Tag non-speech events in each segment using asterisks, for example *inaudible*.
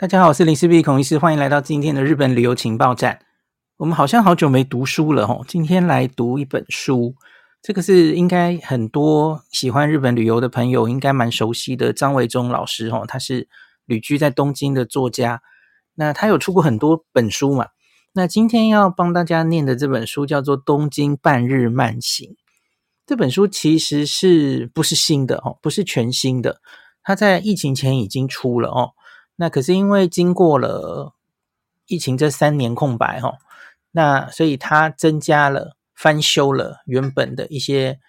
大家好，我是林思碧孔医师，欢迎来到今天的日本旅游情报站。我们好像好久没读书了哦，今天来读一本书，这个是应该很多喜欢日本旅游的朋友应该蛮熟悉的张维中老师哦，他是旅居在东京的作家，那他有出过很多本书嘛。那今天要帮大家念的这本书叫做《东京半日慢行》，这本书其实是不是新的哦，不是全新的，它在疫情前已经出了哦。那可是因为经过了疫情这三年空白哈，那所以它增加了翻修了原本的一些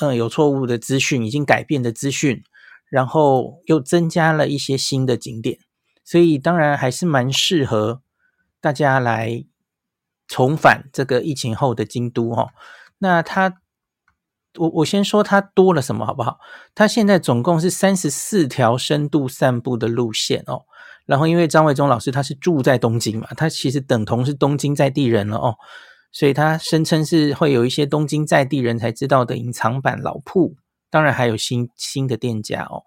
呃有错误的资讯，已经改变的资讯，然后又增加了一些新的景点，所以当然还是蛮适合大家来重返这个疫情后的京都哈。那它我我先说它多了什么好不好？它现在总共是三十四条深度散步的路线哦。然后，因为张维忠老师他是住在东京嘛，他其实等同是东京在地人了哦，所以他声称是会有一些东京在地人才知道的隐藏版老铺，当然还有新新的店家哦。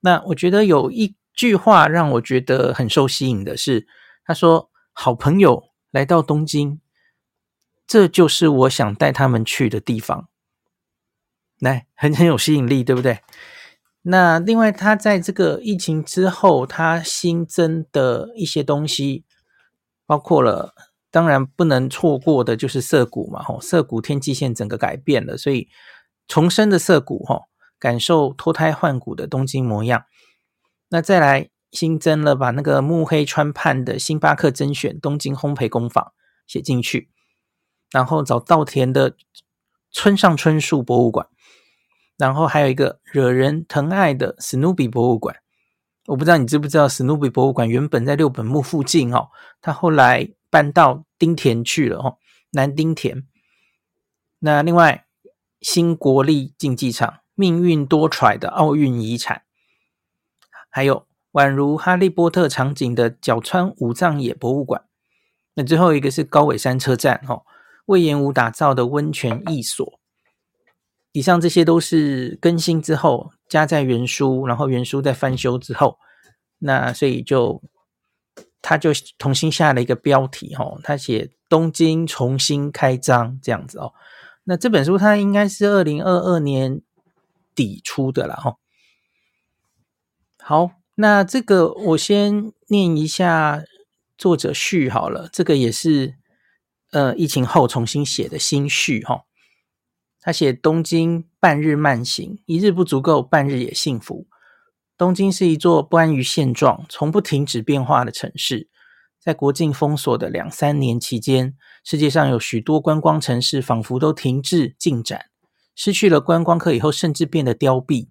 那我觉得有一句话让我觉得很受吸引的是，他说：“好朋友来到东京，这就是我想带他们去的地方。”来，很很有吸引力，对不对？那另外，他在这个疫情之后，他新增的一些东西，包括了，当然不能错过的就是涩谷嘛，吼，涩谷天际线整个改变了，所以重生的涩谷，吼，感受脱胎换骨的东京模样。那再来新增了把那个目黑川畔的星巴克甄选东京烘焙工坊写进去，然后找稻田的村上春树博物馆。然后还有一个惹人疼爱的史努比博物馆，我不知道你知不知道，史努比博物馆原本在六本木附近哦，他后来搬到町田去了哦，南町田。那另外，新国立竞技场，命运多舛的奥运遗产，还有宛如哈利波特场景的角川武藏野博物馆。那最后一个是高尾山车站哦，隈研吾打造的温泉艺所。以上这些都是更新之后加在原书，然后原书再翻修之后，那所以就他就重新下了一个标题哦，他写东京重新开张这样子哦。那这本书它应该是二零二二年底出的了哈。好，那这个我先念一下作者序好了，这个也是呃疫情后重新写的新序哈。他写东京半日慢行，一日不足够，半日也幸福。东京是一座不安于现状、从不停止变化的城市。在国境封锁的两三年期间，世界上有许多观光城市仿佛都停滞进展，失去了观光客以后，甚至变得凋敝。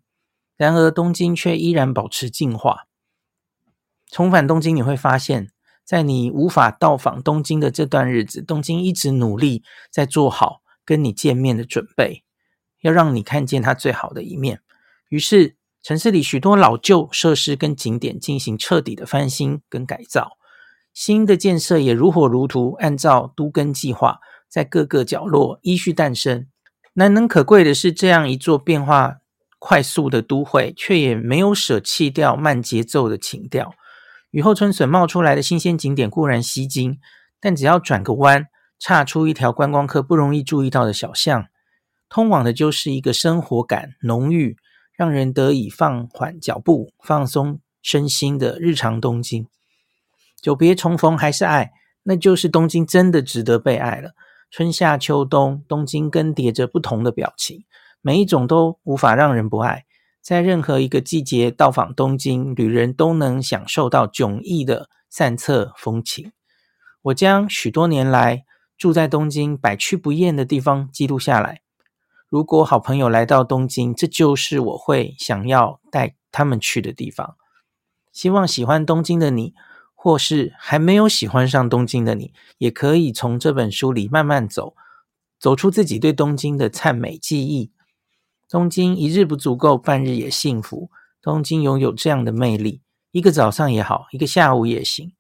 然而，东京却依然保持进化。重返东京，你会发现，在你无法到访东京的这段日子，东京一直努力在做好。跟你见面的准备，要让你看见它最好的一面。于是，城市里许多老旧设施跟景点进行彻底的翻新跟改造，新的建设也如火如荼，按照都更计划，在各个角落依序诞生。难能可贵的是，这样一座变化快速的都会，却也没有舍弃掉慢节奏的情调。雨后春笋冒出来的新鲜景点固然吸睛，但只要转个弯。岔出一条观光客不容易注意到的小巷，通往的就是一个生活感浓郁、让人得以放缓脚步、放松身心的日常东京。久别重逢还是爱，那就是东京真的值得被爱了。春夏秋冬，东京更迭着不同的表情，每一种都无法让人不爱。在任何一个季节到访东京，旅人都能享受到迥异的散策风情。我将许多年来。住在东京百去不厌的地方记录下来。如果好朋友来到东京，这就是我会想要带他们去的地方。希望喜欢东京的你，或是还没有喜欢上东京的你，也可以从这本书里慢慢走，走出自己对东京的灿美记忆。东京一日不足够，半日也幸福。东京拥有这样的魅力，一个早上也好，一个下午也行。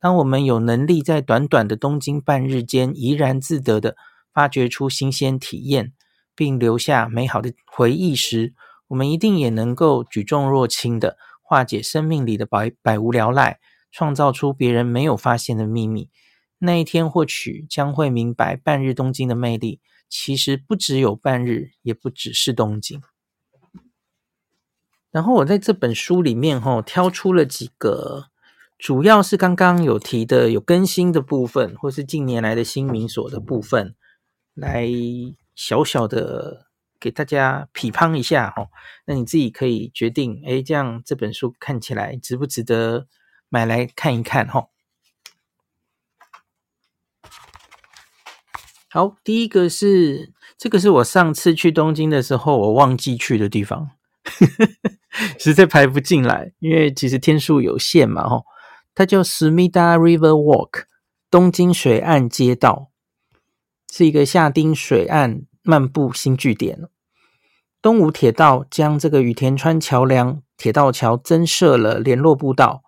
当我们有能力在短短的东京半日间怡然自得的发掘出新鲜体验，并留下美好的回忆时，我们一定也能够举重若轻的化解生命里的百百无聊赖，创造出别人没有发现的秘密。那一天或许将会明白，半日东京的魅力其实不只有半日，也不只是东京。然后我在这本书里面哈，挑出了几个，主要是刚刚有提的有更新的部分，或是近年来的新名所的部分，来小小的给大家批判一下哈。那你自己可以决定，诶，这样这本书看起来值不值得买来看一看哈。好，第一个是这个是我上次去东京的时候我忘记去的地方，*laughs* 实在排不进来，因为其实天数有限嘛，吼。它叫 Sumida River Walk，东京水岸街道，是一个下町水岸漫步新据点。东武铁道将这个羽田川桥梁铁道桥增设了联络步道，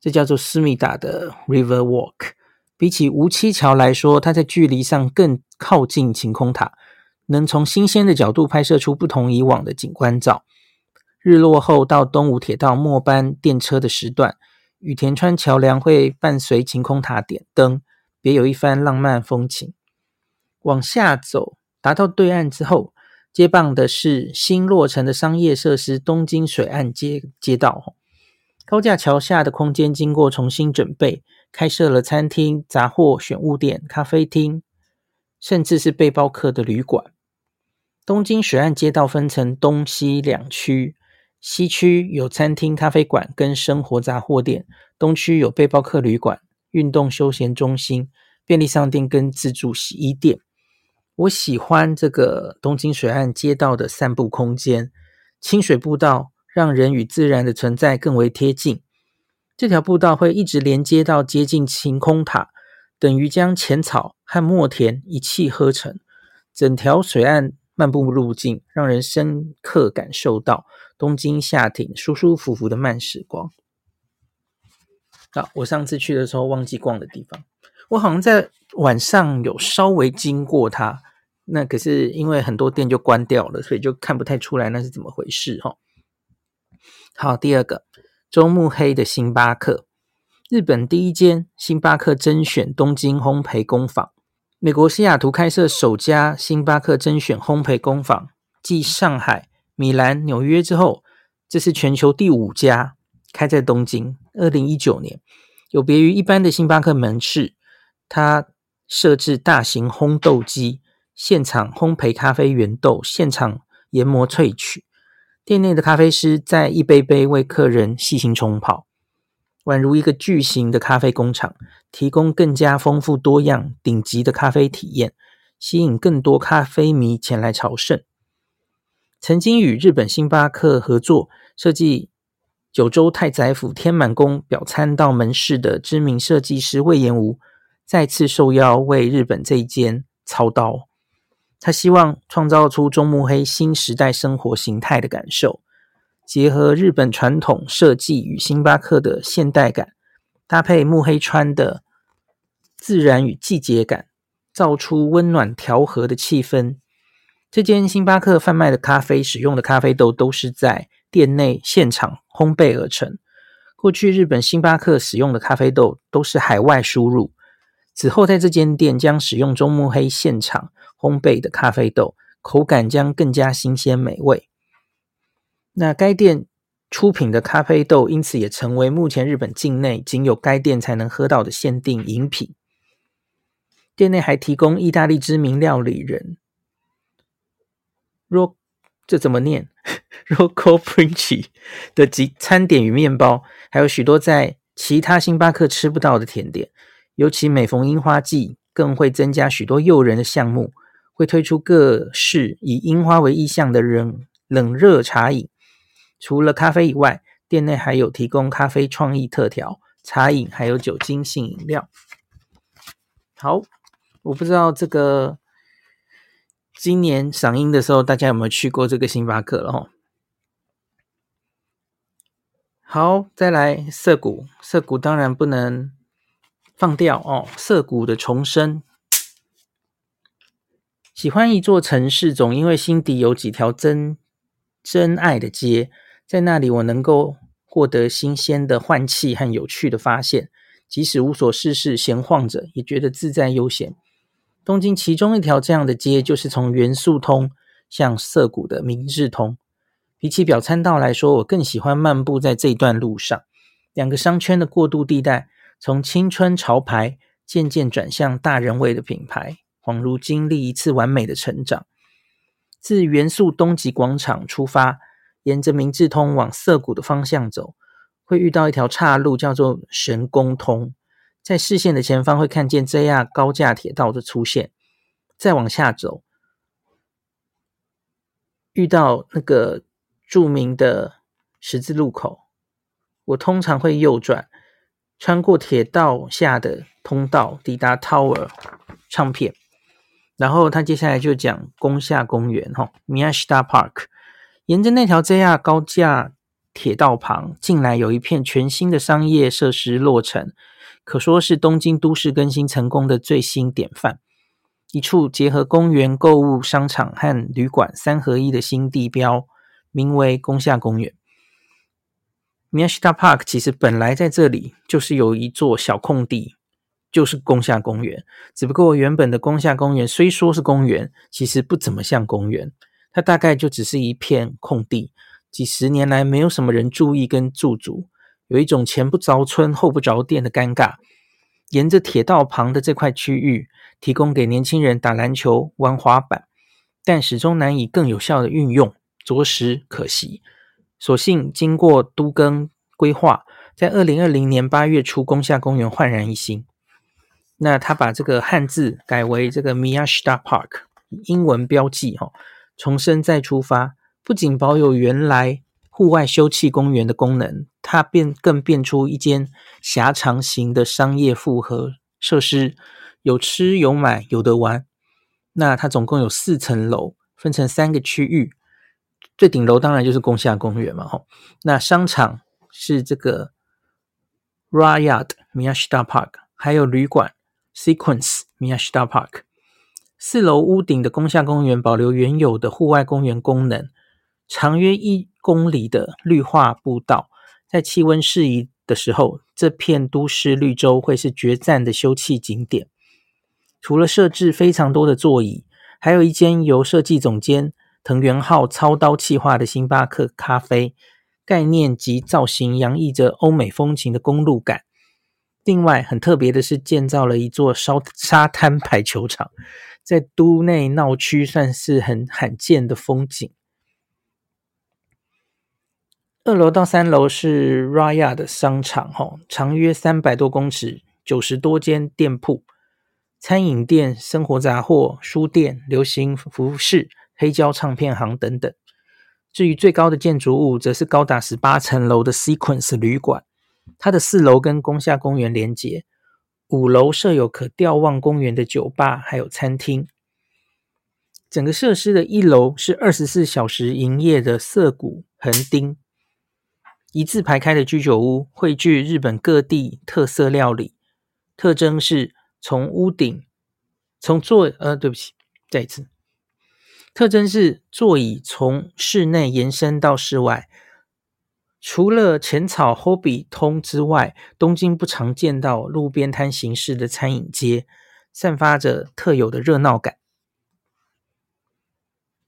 这叫做 Sumida 的 River Walk。比起无栖桥来说，它在距离上更靠近晴空塔，能从新鲜的角度拍摄出不同以往的景观照。日落后到东武铁道末班电车的时段，羽田川桥梁会伴随晴空塔点灯，别有一番浪漫风情。往下走，达到对岸之后，接棒的是新落成的商业设施——东京水岸街街道。高架桥下的空间经过重新准备。开设了餐厅、杂货选物店、咖啡厅，甚至是背包客的旅馆。东京水岸街道分成东西两区，西区有餐厅、咖啡馆跟生活杂货店，东区有背包客旅馆、运动休闲中心、便利商店跟自助洗衣店。我喜欢这个东京水岸街道的散步空间，清水步道让人与自然的存在更为贴近。这条步道会一直连接到接近晴空塔，等于将浅草和墨田一气呵成。整条水岸漫步路径，让人深刻感受到东京夏天舒舒服服的慢时光。好，我上次去的时候忘记逛的地方，我好像在晚上有稍微经过它，那可是因为很多店就关掉了，所以就看不太出来那是怎么回事哈。好，第二个。中目黑的星巴克，日本第一间星巴克甄选东京烘焙工坊，美国西雅图开设首家星巴克甄选烘焙工坊，继上海、米兰、纽约之后，这是全球第五家开在东京。二零一九年，有别于一般的星巴克门市，它设置大型烘豆机，现场烘焙咖啡原豆，现场研磨萃取。店内的咖啡师在一杯杯为客人细心冲泡，宛如一个巨型的咖啡工厂，提供更加丰富多样、顶级的咖啡体验，吸引更多咖啡迷前来朝圣。曾经与日本星巴克合作设计九州太宰府天满宫表参道门市的知名设计师魏延吾，再次受邀为日本这一间操刀。他希望创造出中目黑新时代生活形态的感受，结合日本传统设计与星巴克的现代感，搭配目黑川的自然与季节感，造出温暖调和的气氛。这间星巴克贩卖的咖啡使用的咖啡豆都是在店内现场烘焙而成。过去日本星巴克使用的咖啡豆都是海外输入，此后在这间店将使用中目黑现场。烘焙的咖啡豆口感将更加新鲜美味。那该店出品的咖啡豆因此也成为目前日本境内仅有该店才能喝到的限定饮品。店内还提供意大利知名料理人若这怎么念 *laughs* Rocco Princi 的及餐点与面包，还有许多在其他星巴克吃不到的甜点。尤其每逢樱花季，更会增加许多诱人的项目。会推出各式以樱花为意象的冷冷热茶饮，除了咖啡以外，店内还有提供咖啡创意特调、茶饮，还有酒精性饮料。好，我不知道这个今年赏樱的时候，大家有没有去过这个星巴克了齁？好，再来涩谷，涩谷当然不能放掉哦，涩谷的重生。喜欢一座城市，总因为心底有几条真真爱的街，在那里我能够获得新鲜的换气和有趣的发现。即使无所事事闲晃着，也觉得自在悠闲。东京其中一条这样的街，就是从原宿通向涩谷的明治通。比起表参道来说，我更喜欢漫步在这一段路上。两个商圈的过渡地带，从青春潮牌渐渐转向大人味的品牌，恍如经历一次完美的成长。自原宿东极广场出发，沿着明治通往涩谷的方向走，会遇到一条岔路，叫做神宫通。在视线的前方会看见 JR 高架铁道的出现。再往下走，遇到那个著名的十字路口，我通常会右转，穿过铁道下的通道，抵达 Tower 唱片。然后他接下来就讲宫下公园，哈，Miyashita Park，沿着那条 JR 高架铁道旁，进来有一片全新的商业设施落成，可说是东京都市更新成功的最新典范。一处结合公园、购物、商场和旅馆三合一的新地标，名为宫下公园。Miyashita Park 其实本来在这里就是有一座小空地。就是宫下公园，只不过原本的宫下公园虽说是公园，其实不怎么像公园。它大概就只是一片空地，几十年来没有什么人注意跟驻足，有一种前不着村后不着店的尴尬。沿着铁道旁的这块区域，提供给年轻人打篮球、玩滑板，但始终难以更有效的运用，着实可惜。所幸经过都更规划，在二零二零年八月初，宫下公园焕然一新。那他把这个汉字改为这个 Miyashita Park，英文标记哈，重生再出发，不仅保有原来户外休憩公园的功能，它变更变出一间狭长型的商业复合设施，有吃有买有得玩。那它总共有四层楼，分成三个区域，最顶楼当然就是宫下公园嘛吼。那商场是这个 Rayad Miyashita Park，还有旅馆。Sequence Miyashita Park，四楼屋顶的宫下公园保留原有的户外公园功能，长约一公里的绿化步道，在气温适宜的时候，这片都市绿洲会是绝赞的休憩景点。除了设置非常多的座椅，还有一间由设计总监藤原浩操刀企划的星巴克咖啡，概念及造型洋溢着欧美风情的公路感。另外很特别的是，建造了一座烧沙滩排球场，在都内闹区算是很罕见的风景。二楼到三楼是 Raya 的商场，哈，长约三百多公尺，九十多间店铺，餐饮店、生活杂货、书店、流行服饰、黑胶唱片行等等。至于最高的建筑物，则是高达十八层楼的 Sequence 旅馆。它的四楼跟宫下公园连接，五楼设有可瞭望公园的酒吧，还有餐厅。整个设施的一楼是二十四小时营业的涩谷横丁，一字排开的居酒屋，汇聚日本各地特色料理。特征是从屋顶，从座呃，对不起，再一次，特征是座椅从室内延伸到室外。除了浅草 Hobby 通之外，东京不常见到路边摊形式的餐饮街，散发着特有的热闹感。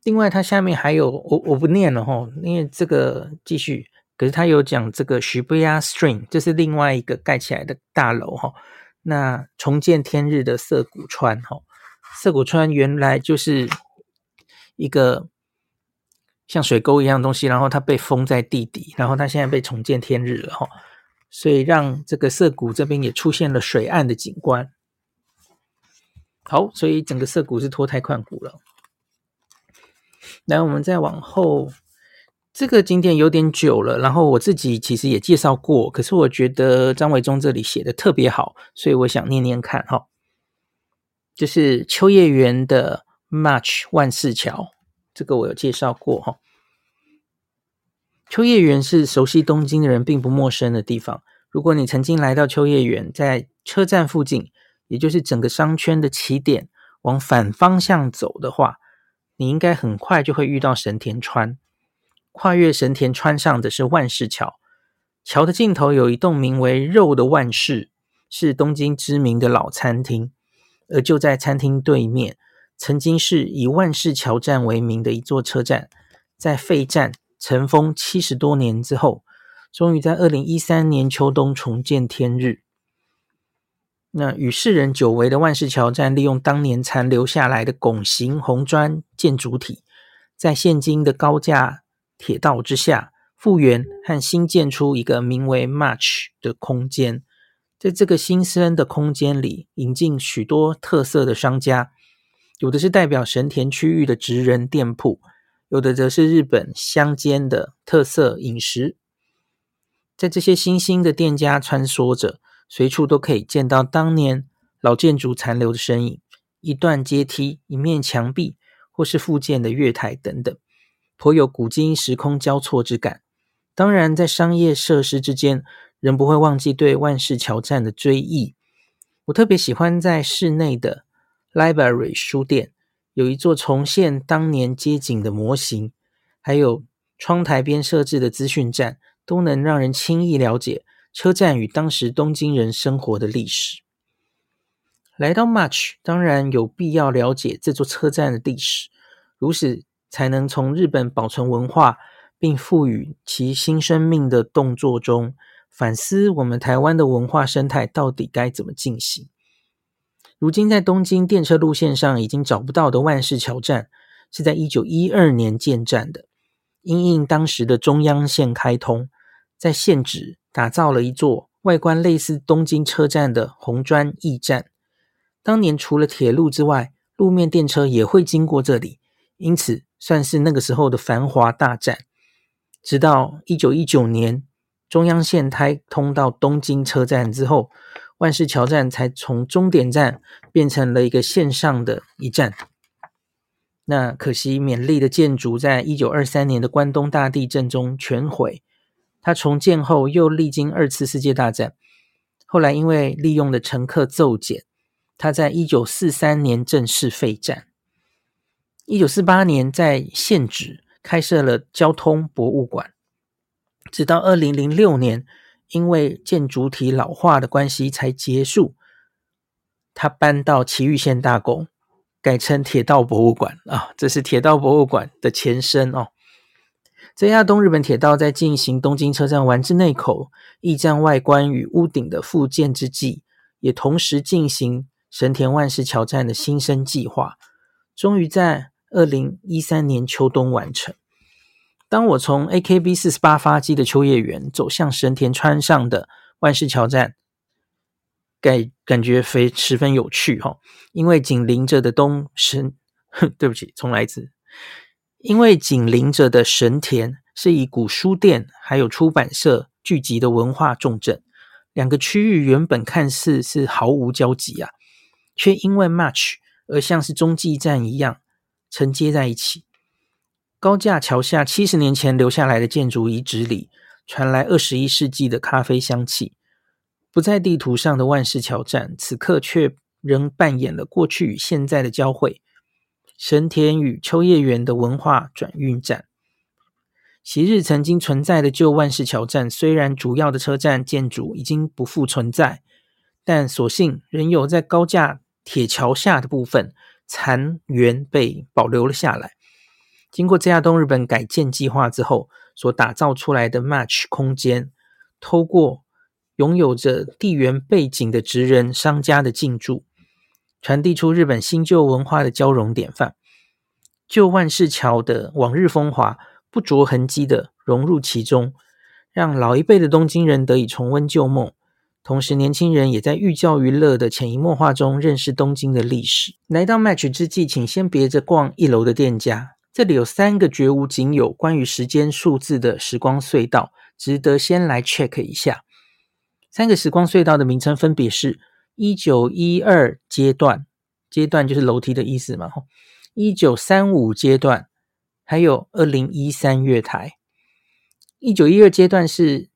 另外，它下面还有我我不念了哈，因为这个继续。可是他有讲这个 Shibuya String”，这是另外一个盖起来的大楼哈。那重见天日的涩谷川哈，涩谷川原来就是一个。像水沟一样的东西，然后它被封在地底，然后它现在被重见天日了哈，所以让这个涩谷这边也出现了水岸的景观。好，所以整个涩谷是脱胎换骨了。来，我们再往后，这个景点有点久了，然后我自己其实也介绍过，可是我觉得张维中这里写的特别好，所以我想念念看哈。就是秋叶原的 March 万世桥，这个我有介绍过哈。秋叶原是熟悉东京的人并不陌生的地方。如果你曾经来到秋叶原，在车站附近，也就是整个商圈的起点，往反方向走的话，你应该很快就会遇到神田川。跨越神田川上的是万世桥，桥的尽头有一栋名为“肉”的万事，是东京知名的老餐厅。而就在餐厅对面，曾经是以万事桥站为名的一座车站，在废站尘封七十多年之后，终于在二零一三年秋冬重见天日。那与世人久违的万事桥站，利用当年残留下来的拱形红砖建筑体，在现今的高架铁道之下，复原和新建出一个名为 Match 的空间。在这个新生的空间里，引进许多特色的商家，有的是代表神田区域的职人店铺，有的则是日本乡间的特色饮食。在这些新兴的店家穿梭着。随处都可以见到当年老建筑残留的身影，一段阶梯、一面墙壁，或是复建的月台等等，颇有古今时空交错之感。当然，在商业设施之间，仍不会忘记对万事桥站的追忆。我特别喜欢在室内的 Library 书店，有一座重现当年街景的模型，还有窗台边设置的资讯站，都能让人轻易了解。车站与当时东京人生活的历史。来到 Much，当然有必要了解这座车站的历史，如此才能从日本保存文化并赋予其新生命的动作中，反思我们台湾的文化生态到底该怎么进行。如今在东京电车路线上已经找不到的万事桥站，是在一九一二年建站的，因应当时的中央线开通，在现址。打造了一座外观类似东京车站的红砖驿站。当年除了铁路之外，路面电车也会经过这里，因此算是那个时候的繁华大站。直到一九一九年，中央线开通到东京车站之后，万事桥站才从终点站变成了一个线上的一站。那可惜，勉励的建筑在一九二三年的关东大地震中全毁。它重建后又历经二次世界大战，后来因为利用的乘客骤减，它在一九四三年正式废站。一九四八年在现址开设了交通博物馆，直到二零零六年因为建筑体老化的关系才结束。他搬到埼玉县大宫，改成铁道博物馆啊，这是铁道博物馆的前身哦。JR 东日本铁道在进行东京车站丸之内口驿站外观与屋顶的复建之际，也同时进行神田万事桥站的新生计划，终于在二零一三年秋冬完成。当我从 AKB 四十八发机的秋叶原走向神田川上的万事桥站，感感觉非十分有趣哈，因为紧邻着的东神，*laughs* 对不起，重来一次。因为紧邻着的神田是以古书店还有出版社聚集的文化重镇，两个区域原本看似是毫无交集啊，却因为 Much 而像是中继站一样承接在一起。高架桥下七十年前留下来的建筑遗址里传来二十一世纪的咖啡香气，不在地图上的万事桥站此刻却仍扮演了过去与现在的交汇。神田与秋叶原的文化转运站，昔日曾经存在的旧万事桥站，虽然主要的车站建筑已经不复存在，但所幸仍有在高架铁桥下的部分残垣被保留了下来。经过 JR 东日本改建计划之后，所打造出来的 Match 空间，透过拥有着地缘背景的职人商家的进驻。传递出日本新旧文化的交融典范，旧万事桥的往日风华不着痕迹地融入其中，让老一辈的东京人得以重温旧梦，同时年轻人也在寓教于乐的潜移默化中认识东京的历史。来到 Match 之际，请先别着逛一楼的店家，这里有三个绝无仅有关于时间数字的时光隧道，值得先来 check 一下。三个时光隧道的名称分别是。一九一二阶段，阶段就是楼梯的意思嘛。一九三五阶段，还有二零一三月台。一九一二阶段是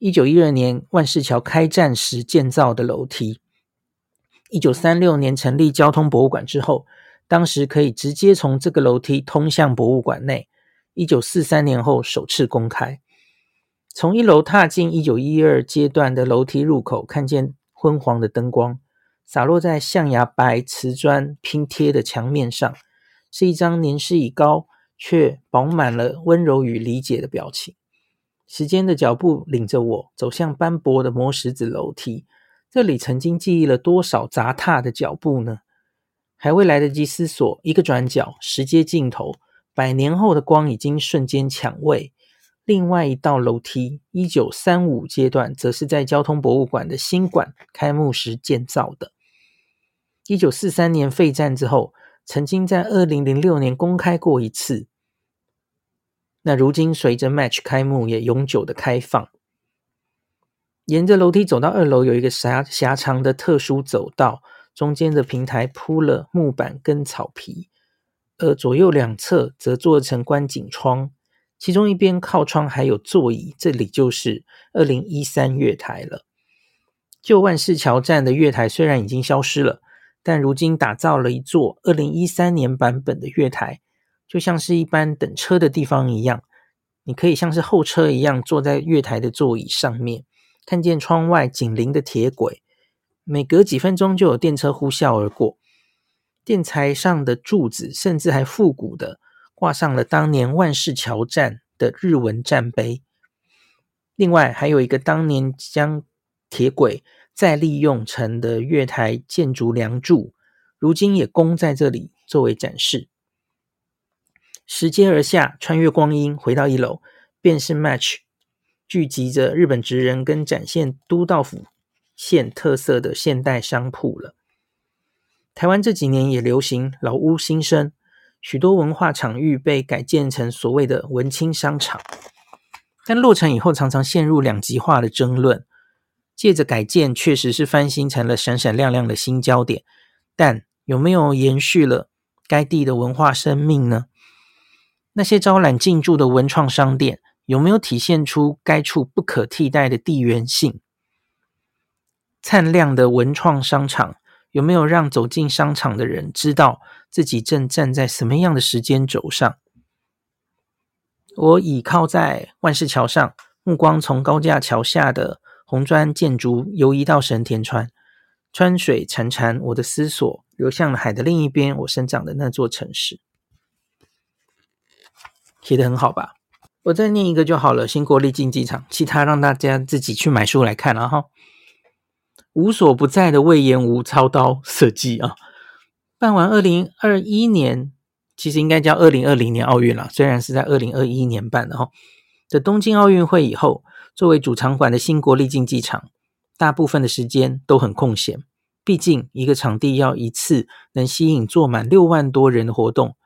一九一二年万世桥开战时建造的楼梯。一九三六年成立交通博物馆之后，当时可以直接从这个楼梯通向博物馆内。一九四三年后首次公开。从一楼踏进一九一二阶段的楼梯入口，看见昏黄的灯光洒落在象牙白瓷砖拼贴的墙面上，是一张年事已高却饱满了温柔与理解的表情。时间的脚步领着我走向斑驳的磨石子楼梯，这里曾经记忆了多少砸踏的脚步呢？还未来得及思索，一个转角，石阶尽头，百年后的光已经瞬间抢位。另外一道楼梯，一九三五阶段，则是在交通博物馆的新馆开幕时建造的。一九四三年废站之后，曾经在二零零六年公开过一次。那如今随着 Match 开幕，也永久的开放。沿着楼梯走到二楼，有一个狭狭长的特殊走道，中间的平台铺了木板跟草皮，而左右两侧则做成观景窗，其中一边靠窗还有座椅，这里就是二零一三月台了。旧万市桥站的月台虽然已经消失了，但如今打造了一座二零一三年版本的月台。就像是一般等车的地方一样，你可以像是候车一样坐在月台的座椅上面，看见窗外紧邻的铁轨，每隔几分钟就有电车呼啸而过。电材上的柱子甚至还复古的挂上了当年万世桥站的日文站碑。另外还有一个当年将铁轨再利用成的月台建筑梁柱，如今也供在这里作为展示。拾阶而下，穿越光阴，回到一楼，便是 Match 聚集着日本职人跟展现都道府县特色的现代商铺了。台湾这几年也流行老屋新生，许多文化场域被改建成所谓的文青商场，但落成以后常常陷入两极化的争论。借着改建，确实是翻新成了闪闪亮亮的新焦点，但有没有延续了该地的文化生命呢？那些招揽进驻的文创商店，有没有体现出该处不可替代的地缘性？灿亮的文创商场，有没有让走进商场的人知道自己正站在什么样的时间轴上？我倚靠在万事桥上，目光从高架桥下的红砖建筑游移到神田川，川水潺潺，我的思索流向了海的另一边，我生长的那座城市。写的很好吧？我再念一个就好了。新国立竞技场，其他让大家自己去买书来看了哈。无所不在的魏延吾操刀设计啊，办完二零二一年，其实应该叫二零二零年奥运了，虽然是在二零二一年办的哈。的东京奥运会以后，作为主场馆的新国立竞技场，大部分的时间都很空闲。毕竟一个场地要一次能吸引坐满六万多人的活动。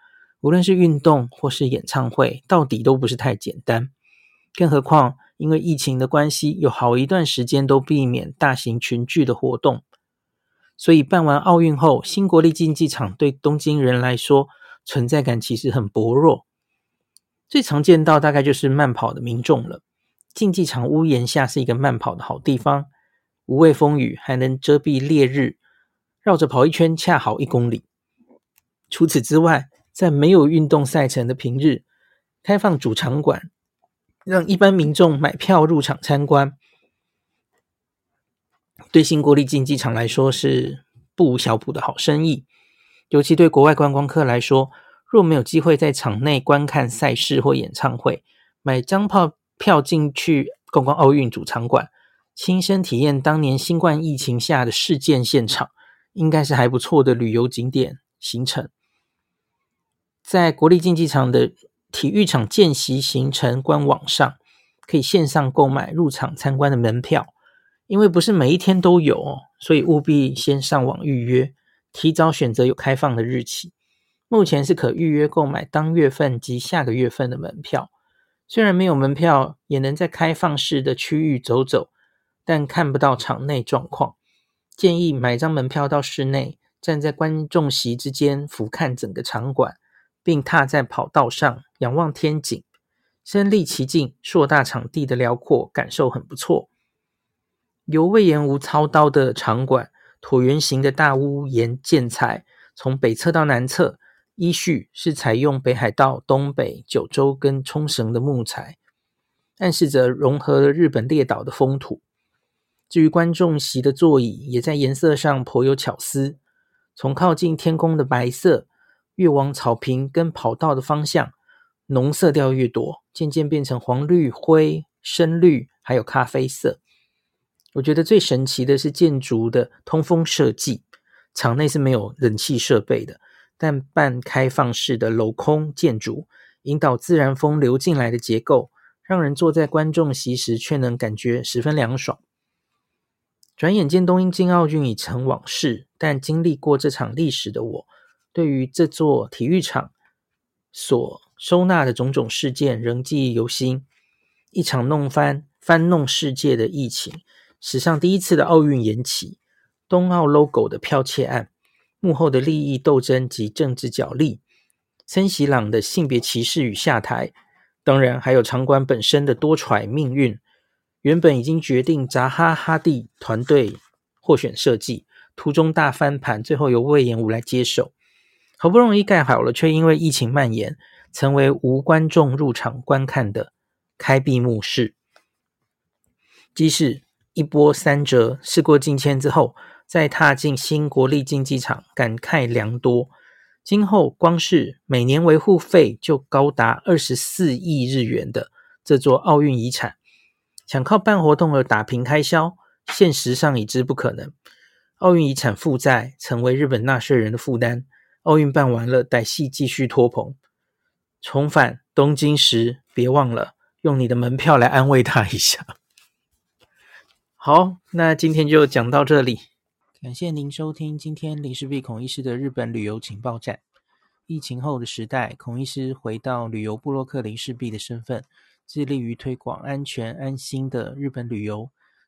无论是运动或是演唱会，到底都不是太简单。更何况，因为疫情的关系，有好一段时间都避免大型群聚的活动。所以办完奥运后，新国立竞技场对东京人来说存在感其实很薄弱。最常见到大概就是慢跑的民众了。竞技场屋檐下是一个慢跑的好地方，无畏风雨，还能遮蔽烈日，绕着跑一圈恰好一公里。除此之外，在没有运动赛程的平日，开放主场馆，让一般民众买票入场参观，对新国立竞技场来说是不无小补的好生意。尤其对国外观光客来说，若没有机会在场内观看赛事或演唱会，买张票票进去观光奥运主场馆，亲身体验当年新冠疫情下的事件现场，应该是还不错的旅游景点行程。在国立竞技场的体育场见习行程官网上，可以线上购买入场参观的门票。因为不是每一天都有，所以务必先上网预约，提早选择有开放的日期。目前是可预约购买当月份及下个月份的门票。虽然没有门票，也能在开放式的区域走走，但看不到场内状况。建议买张门票到室内，站在观众席之间，俯瞰整个场馆。并踏在跑道上仰望天景，身历其境，硕大场地的辽阔感受很不错。由魏延吾操刀的场馆，椭圆形的大屋檐建材，从北侧到南侧依序是采用北海道、东北、九州跟冲绳的木材。暗示着融合了日本列岛的风土。至于观众席的座椅，也在颜色上颇有巧思，从靠近天空的白色，越往草坪跟跑道的方向，浓色调越多，渐渐变成黄绿、灰、深绿，还有咖啡色。我觉得最神奇的是建筑的通风设计，场内是没有冷气设备的，但半开放式的镂空建筑，引导自然风流进来的结构，让人坐在观众席时却能感觉十分凉爽。转眼间，东京奥运已成往事，但经历过这场历史的我，对于这座体育场所收纳的种种事件仍记忆犹新。一场弄翻、翻弄世界的疫情，史上第一次的奥运延期，冬奥 logo 的剽窃案，幕后的利益斗争及政治角力，森喜朗的性别歧视与下台，当然还有场馆本身的多舛命运。原本已经决定扎哈·哈蒂团队获选设计，途中大翻盘，最后由魏延武来接手。好不容易盖好了，却因为疫情蔓延，成为无观众入场观看的开闭幕式。即使一波三折，事过境迁之后，再踏进新国立竞技场，感慨良多。今后光是每年维护费就高达二十四亿日元的这座奥运遗产。想靠办活动而打平开销，现实上已知不可能。奥运遗产负债成为日本纳税人的负担。奥运办完了，待戏继续拖棚。重返东京时，别忘了用你的门票来安慰他一下。*laughs* 好，那今天就讲到这里。感谢您收听今天林氏璧孔医师的日本旅游情报站。疫情后的时代，孔医师回到旅游部落客林氏璧的身份。致力于推广安全安心的日本旅游，